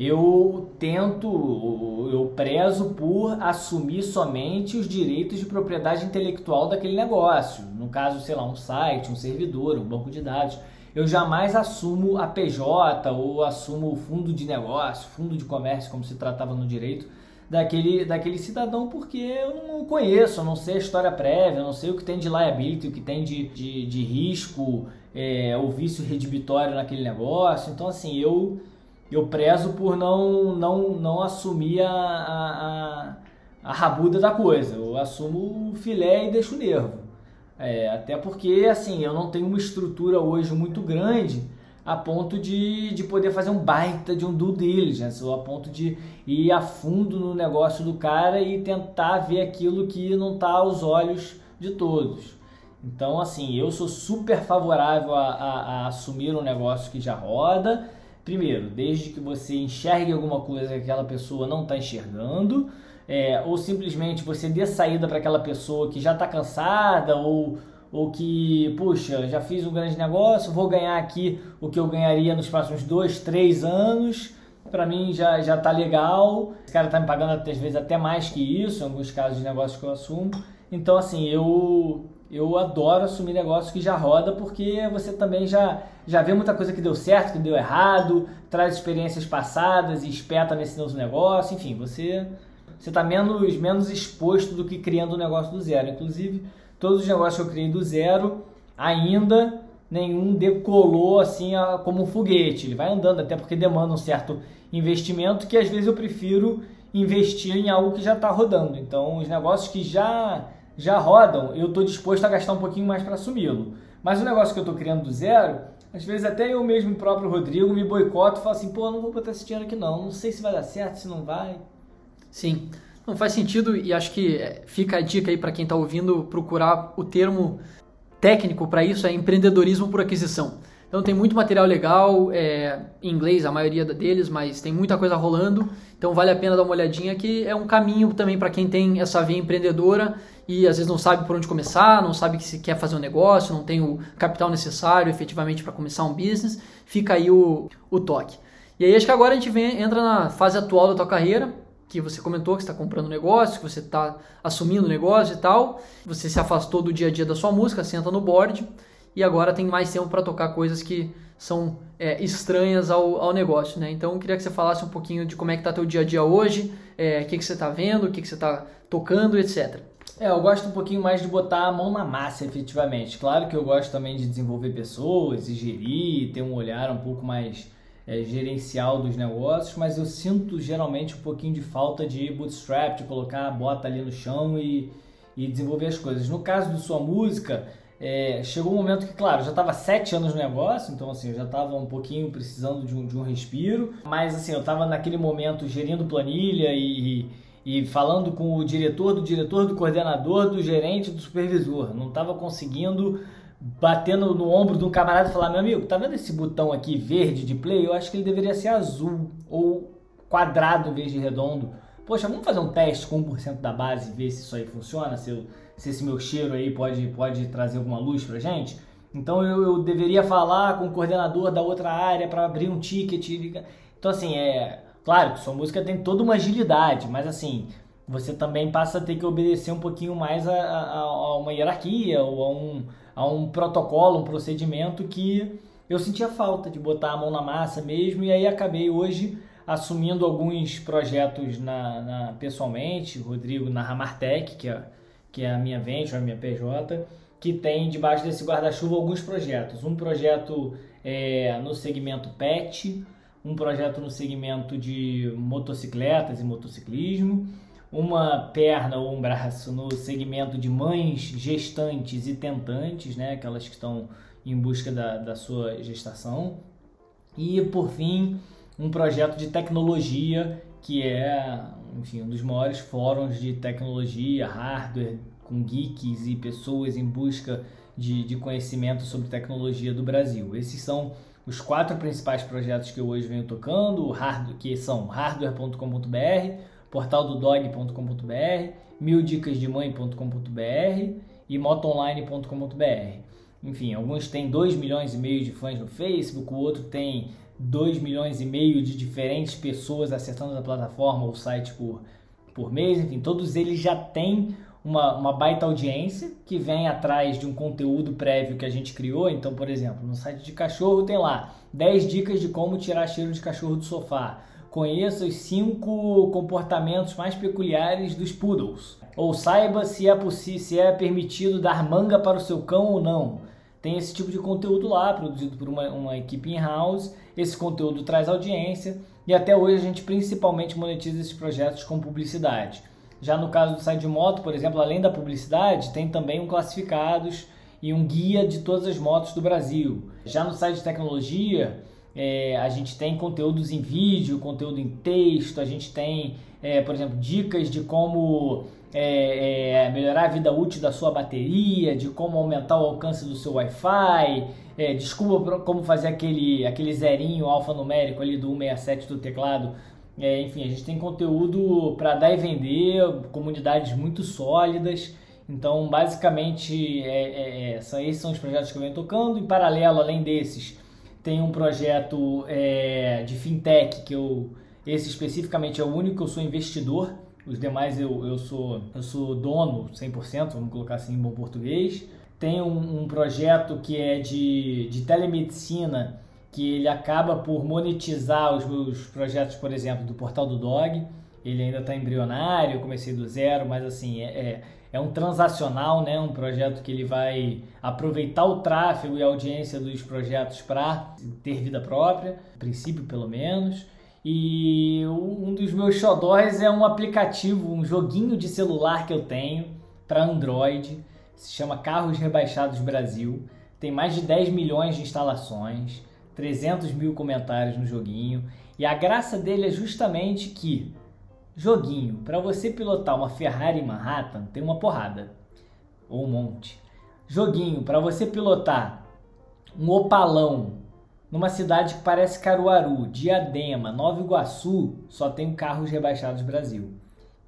eu tento, eu prezo por assumir somente os direitos de propriedade intelectual daquele negócio. No caso, sei lá, um site, um servidor, um banco de dados. Eu jamais assumo a PJ ou assumo o fundo de negócio, fundo de comércio, como se tratava no direito, daquele, daquele cidadão, porque eu não conheço, eu não sei a história prévia, eu não sei o que tem de liability, o que tem de, de, de risco, é, ou vício redibitório naquele negócio. Então, assim, eu eu prezo por não, não, não assumir a, a, a, rabuda da coisa. Eu assumo o filé e deixo o nervo. É, até porque, assim, eu não tenho uma estrutura hoje muito grande a ponto de, de poder fazer um baita de um due diligence, ou a ponto de ir a fundo no negócio do cara e tentar ver aquilo que não está aos olhos de todos. Então, assim, eu sou super favorável a, a, a assumir um negócio que já roda, Primeiro, desde que você enxergue alguma coisa que aquela pessoa não está enxergando, é, ou simplesmente você dê saída para aquela pessoa que já está cansada ou, ou que, puxa, já fiz um grande negócio, vou ganhar aqui o que eu ganharia nos próximos dois, três anos, para mim já, já tá legal. Esse cara está me pagando às vezes até mais que isso, em alguns casos de negócios que eu assumo. Então, assim, eu eu adoro assumir negócio que já roda porque você também já, já vê muita coisa que deu certo, que deu errado, traz experiências passadas e espeta nesse novo negócio, enfim, você você está menos, menos exposto do que criando um negócio do zero. Inclusive, todos os negócios que eu criei do zero, ainda nenhum decolou assim como um foguete. Ele vai andando, até porque demanda um certo investimento que às vezes eu prefiro investir em algo que já está rodando. Então, os negócios que já já rodam, eu estou disposto a gastar um pouquinho mais para assumi-lo. Mas o negócio que eu estou criando do zero, às vezes até eu mesmo, próprio Rodrigo, me boicoto e falo assim, pô, não vou botar esse dinheiro aqui não, não sei se vai dar certo, se não vai. Sim, não faz sentido e acho que é, fica a dica aí para quem está ouvindo procurar o termo técnico para isso, é empreendedorismo por aquisição. Então tem muito material legal, é, em inglês a maioria deles, mas tem muita coisa rolando. Então vale a pena dar uma olhadinha que é um caminho também para quem tem essa via empreendedora e às vezes não sabe por onde começar, não sabe que se quer fazer um negócio, não tem o capital necessário efetivamente para começar um business, fica aí o, o toque. E aí acho que agora a gente vem, entra na fase atual da tua carreira, que você comentou que está comprando negócio, que você está assumindo negócio e tal. Você se afastou do dia a dia da sua música, senta no board e agora tem mais tempo para tocar coisas que são é, estranhas ao, ao negócio, né? Então, eu queria que você falasse um pouquinho de como é que está teu dia a dia hoje, é, o que, que você está vendo, o que, que você está tocando, etc. É, eu gosto um pouquinho mais de botar a mão na massa, efetivamente. Claro que eu gosto também de desenvolver pessoas e gerir, ter um olhar um pouco mais é, gerencial dos negócios, mas eu sinto geralmente um pouquinho de falta de bootstrap, de colocar a bota ali no chão e, e desenvolver as coisas. No caso de sua música, é, chegou um momento que, claro, já estava sete anos no negócio, então assim, eu já estava um pouquinho precisando de um, de um respiro, mas assim, eu estava naquele momento gerindo planilha e, e falando com o diretor, do diretor, do coordenador, do gerente, do supervisor. Não estava conseguindo batendo no ombro de um camarada e falar: Meu amigo, tá vendo esse botão aqui verde de play? Eu acho que ele deveria ser azul ou quadrado em vez de redondo. Poxa, vamos fazer um teste com 1% da base e ver se isso aí funciona, se, eu, se esse meu cheiro aí pode, pode trazer alguma luz pra gente. Então eu, eu deveria falar com o coordenador da outra área para abrir um ticket. Então, assim, é. Claro que sua música tem toda uma agilidade, mas assim, você também passa a ter que obedecer um pouquinho mais a, a, a uma hierarquia ou a um, a um protocolo, um procedimento que eu sentia falta de botar a mão na massa mesmo e aí acabei hoje assumindo alguns projetos na, na pessoalmente, Rodrigo na Ramartec, que é, que é a minha venture, a minha PJ, que tem debaixo desse guarda-chuva alguns projetos. Um projeto é, no segmento PET, um projeto no segmento de motocicletas e motociclismo, uma perna ou um braço no segmento de mães gestantes e tentantes, né, aquelas que estão em busca da, da sua gestação. E, por fim, um projeto de tecnologia que é enfim, um dos maiores fóruns de tecnologia, hardware, com geeks e pessoas em busca de, de conhecimento sobre tecnologia do Brasil. Esses são os quatro principais projetos que eu hoje venho tocando, hardware, que são hardware.com.br, portaldodog.com.br, mildicasdemãe.com.br e motoonline.com.br. Enfim, alguns têm 2 milhões e meio de fãs no Facebook, o outro tem 2 milhões e meio de diferentes pessoas acessando a plataforma ou site por, por mês. Enfim, todos eles já têm uma, uma baita audiência que vem atrás de um conteúdo prévio que a gente criou. Então, por exemplo, no site de cachorro tem lá 10 dicas de como tirar cheiro de cachorro do sofá Conheça os cinco comportamentos mais peculiares dos poodles. Ou saiba se é, se é permitido dar manga para o seu cão ou não. Tem esse tipo de conteúdo lá, produzido por uma, uma equipe in-house. Esse conteúdo traz audiência e até hoje a gente principalmente monetiza esses projetos com publicidade. Já no caso do site de moto, por exemplo, além da publicidade, tem também um classificados e um guia de todas as motos do Brasil. Já no site de tecnologia, é, a gente tem conteúdos em vídeo, conteúdo em texto, a gente tem, é, por exemplo, dicas de como é, é melhorar a vida útil da sua bateria, de como aumentar o alcance do seu Wi-Fi, é, desculpa como fazer aquele, aquele zerinho alfanumérico ali do 167 do teclado. É, enfim, a gente tem conteúdo para dar e vender, comunidades muito sólidas. Então, basicamente, é, esses são os projetos que eu venho tocando. Em paralelo, além desses, tem um projeto é, de fintech que eu esse especificamente é o único que eu sou investidor. Os demais eu, eu, sou, eu sou dono 100%, vamos colocar assim em bom português. Tem um, um projeto que é de, de telemedicina, que ele acaba por monetizar os meus projetos, por exemplo, do Portal do Dog. Ele ainda está embrionário, comecei do zero, mas assim, é, é é um transacional, né? um projeto que ele vai aproveitar o tráfego e a audiência dos projetos para ter vida própria, princípio pelo menos. E um dos meus xodóis é um aplicativo, um joguinho de celular que eu tenho para Android, se chama Carros Rebaixados Brasil. tem mais de 10 milhões de instalações, 300 mil comentários no joguinho. E a graça dele é justamente que joguinho, para você pilotar uma Ferrari Manhattan, tem uma porrada ou um monte. Joguinho, para você pilotar um opalão numa cidade que parece Caruaru, Diadema, Nova Iguaçu, só tem carros rebaixados Brasil.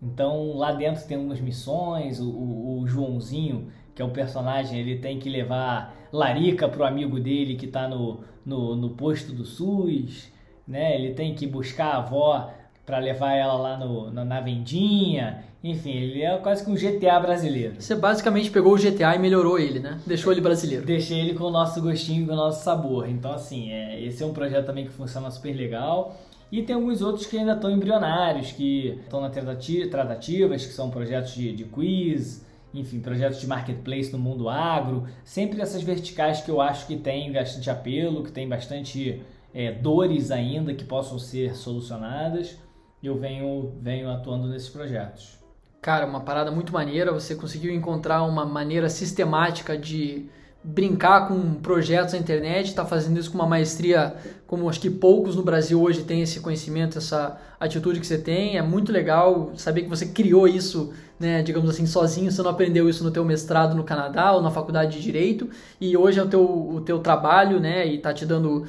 Então lá dentro tem algumas missões, o, o, o Joãozinho, que é o personagem, ele tem que levar larica pro amigo dele que está no, no, no posto do SUS, né? Ele tem que buscar a avó para levar ela lá no, na, na vendinha. Enfim, ele é quase que um GTA brasileiro. Você basicamente pegou o GTA e melhorou ele, né? Deixou ele brasileiro. Deixei ele com o nosso gostinho, com o nosso sabor. Então, assim, é, esse é um projeto também que funciona super legal. E tem alguns outros que ainda estão embrionários, que estão na tratativas, que são projetos de, de quiz, enfim, projetos de marketplace no mundo agro. Sempre essas verticais que eu acho que tem bastante apelo, que tem bastante é, dores ainda que possam ser solucionadas eu venho, venho atuando nesses projetos. Cara, uma parada muito maneira, você conseguiu encontrar uma maneira sistemática de brincar com projetos na internet, está fazendo isso com uma maestria como acho que poucos no Brasil hoje têm esse conhecimento, essa atitude que você tem. É muito legal saber que você criou isso, né, digamos assim, sozinho. Você não aprendeu isso no teu mestrado no Canadá ou na faculdade de direito e hoje é o teu, o teu trabalho, né, e está te dando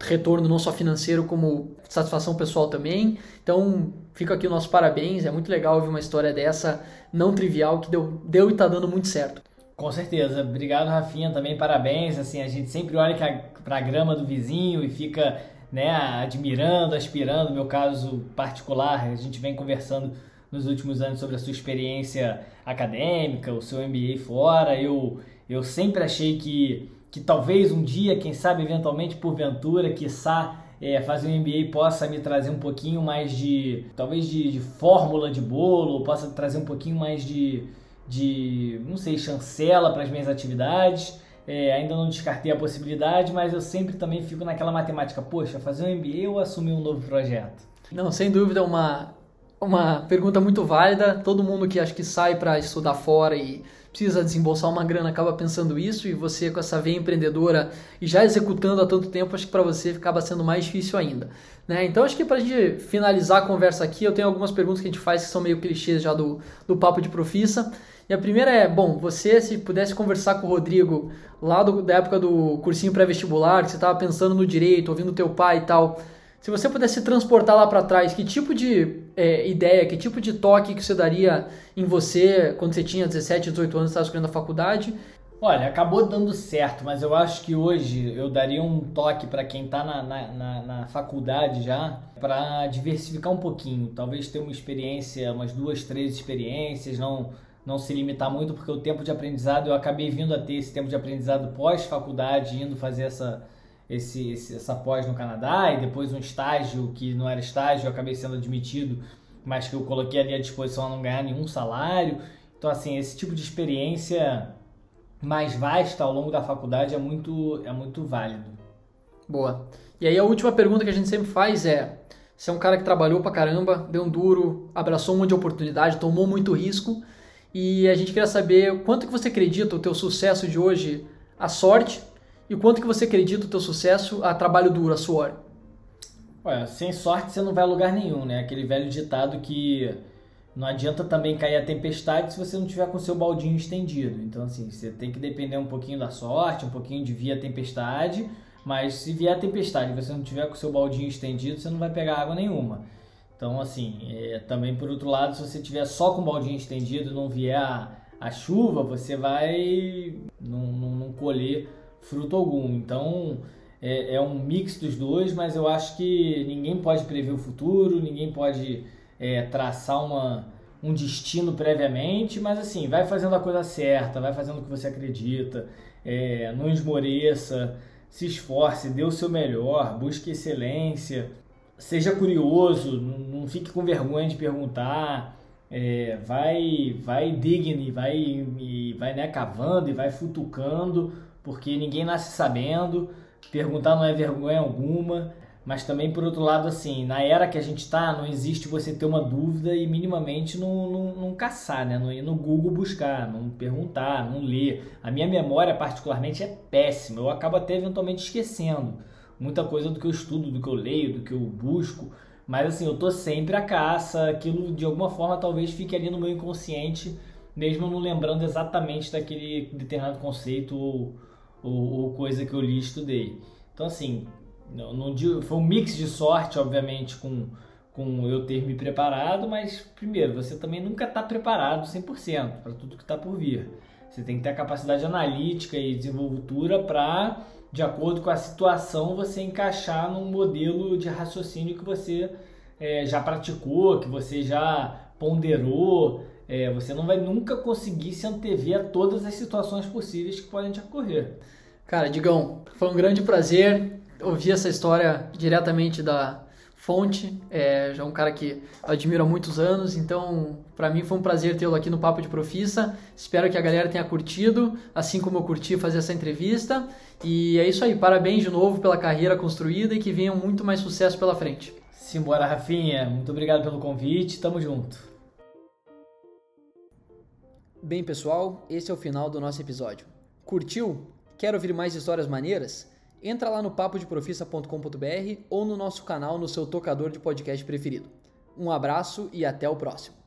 retorno não só financeiro como satisfação pessoal também. Então, fica aqui o nosso parabéns. É muito legal ouvir uma história dessa, não trivial, que deu, deu e está dando muito certo. Com certeza. Obrigado, Rafinha, também parabéns. Assim, a gente sempre olha para a grama do vizinho e fica né, admirando, aspirando. No meu caso particular, a gente vem conversando nos últimos anos sobre a sua experiência acadêmica, o seu MBA fora. Eu, eu sempre achei que que talvez um dia, quem sabe eventualmente porventura, quiçá é, fazer um MBA possa me trazer um pouquinho mais de, talvez de, de fórmula de bolo, possa trazer um pouquinho mais de, de não sei, chancela para as minhas atividades. É, ainda não descartei a possibilidade, mas eu sempre também fico naquela matemática, poxa, fazer um MBA ou assumir um novo projeto? Não, sem dúvida, uma, uma pergunta muito válida. Todo mundo que acho que sai para estudar fora e precisa desembolsar uma grana acaba pensando isso e você com essa veia empreendedora e já executando há tanto tempo, acho que para você acaba sendo mais difícil ainda. Né? Então acho que para a gente finalizar a conversa aqui, eu tenho algumas perguntas que a gente faz que são meio clichês já do, do papo de profissa. E a primeira é, bom, você se pudesse conversar com o Rodrigo lá do, da época do cursinho pré-vestibular, que você estava pensando no direito, ouvindo teu pai e tal, se você pudesse transportar lá para trás, que tipo de é, ideia, que tipo de toque que você daria em você quando você tinha 17, 18 anos e estava escolhendo a faculdade? Olha, acabou dando certo, mas eu acho que hoje eu daria um toque para quem está na, na, na, na, faculdade já, para diversificar um pouquinho. Talvez ter uma experiência, umas duas, três experiências, não, não se limitar muito, porque o tempo de aprendizado, eu acabei vindo a ter esse tempo de aprendizado pós-faculdade, indo fazer essa, esse, esse, essa pós no Canadá e depois um estágio que não era estágio, eu acabei sendo admitido, mas que eu coloquei ali à disposição a não ganhar nenhum salário. Então, assim, esse tipo de experiência mais vasta ao longo da faculdade é muito, é muito válido. Boa. E aí a última pergunta que a gente sempre faz é: você é um cara que trabalhou pra caramba, deu um duro, abraçou um monte de oportunidade, tomou muito risco, e a gente queria saber quanto que você acredita o teu sucesso de hoje, a sorte e quanto que você acredita o teu sucesso a trabalho duro, a suor? Olha, sem sorte você não vai a lugar nenhum, né? Aquele velho ditado que não adianta também cair a tempestade se você não tiver com seu baldinho estendido. Então, assim, você tem que depender um pouquinho da sorte, um pouquinho de vir a tempestade, mas se vier a tempestade e você não tiver com seu baldinho estendido, você não vai pegar água nenhuma. Então, assim, é, também por outro lado, se você tiver só com o baldinho estendido e não vier a, a chuva, você vai não, não, não colher fruto algum. Então é, é, um mix dos dois, mas eu acho que ninguém pode prever o futuro, ninguém pode é, traçar uma, um destino previamente, mas assim, vai fazendo a coisa certa, vai fazendo o que você acredita, é, não esmoreça, se esforce, dê o seu melhor, busque excelência, seja curioso, não, fique com vergonha de perguntar. É, vai vai digne, vai, vai né, cavando e vai futucando porque ninguém nasce sabendo, perguntar não é vergonha alguma. Mas também, por outro lado, assim, na era que a gente está, não existe você ter uma dúvida e minimamente não, não, não caçar, né? Não ir no Google buscar, não perguntar, não ler. A minha memória, particularmente, é péssima. Eu acabo até eventualmente esquecendo muita coisa do que eu estudo, do que eu leio, do que eu busco. Mas assim, eu tô sempre à caça, aquilo de alguma forma talvez fique ali no meu inconsciente, mesmo não lembrando exatamente daquele determinado conceito ou, ou, ou coisa que eu li e estudei. Então assim, não, não digo, foi um mix de sorte, obviamente, com, com eu ter me preparado, mas primeiro, você também nunca está preparado 100% para tudo que está por vir. Você tem que ter a capacidade analítica e desenvoltura para, de acordo com a situação, você encaixar num modelo de raciocínio que você é, já praticou, que você já ponderou. É, você não vai nunca conseguir se antever a todas as situações possíveis que podem te ocorrer. Cara, Digão, foi um grande prazer ouvir essa história diretamente da fonte. É, já é um cara que eu admiro há muitos anos, então para mim foi um prazer tê-lo aqui no Papo de Profissa. Espero que a galera tenha curtido, assim como eu curti fazer essa entrevista. E é isso aí, parabéns de novo pela carreira construída e que venham muito mais sucesso pela frente. Simbora, Rafinha. Muito obrigado pelo convite. Tamo junto. Bem, pessoal, esse é o final do nosso episódio. Curtiu? Quer ouvir mais histórias maneiras? Entra lá no papodeprofissa.com.br ou no nosso canal no seu tocador de podcast preferido. Um abraço e até o próximo.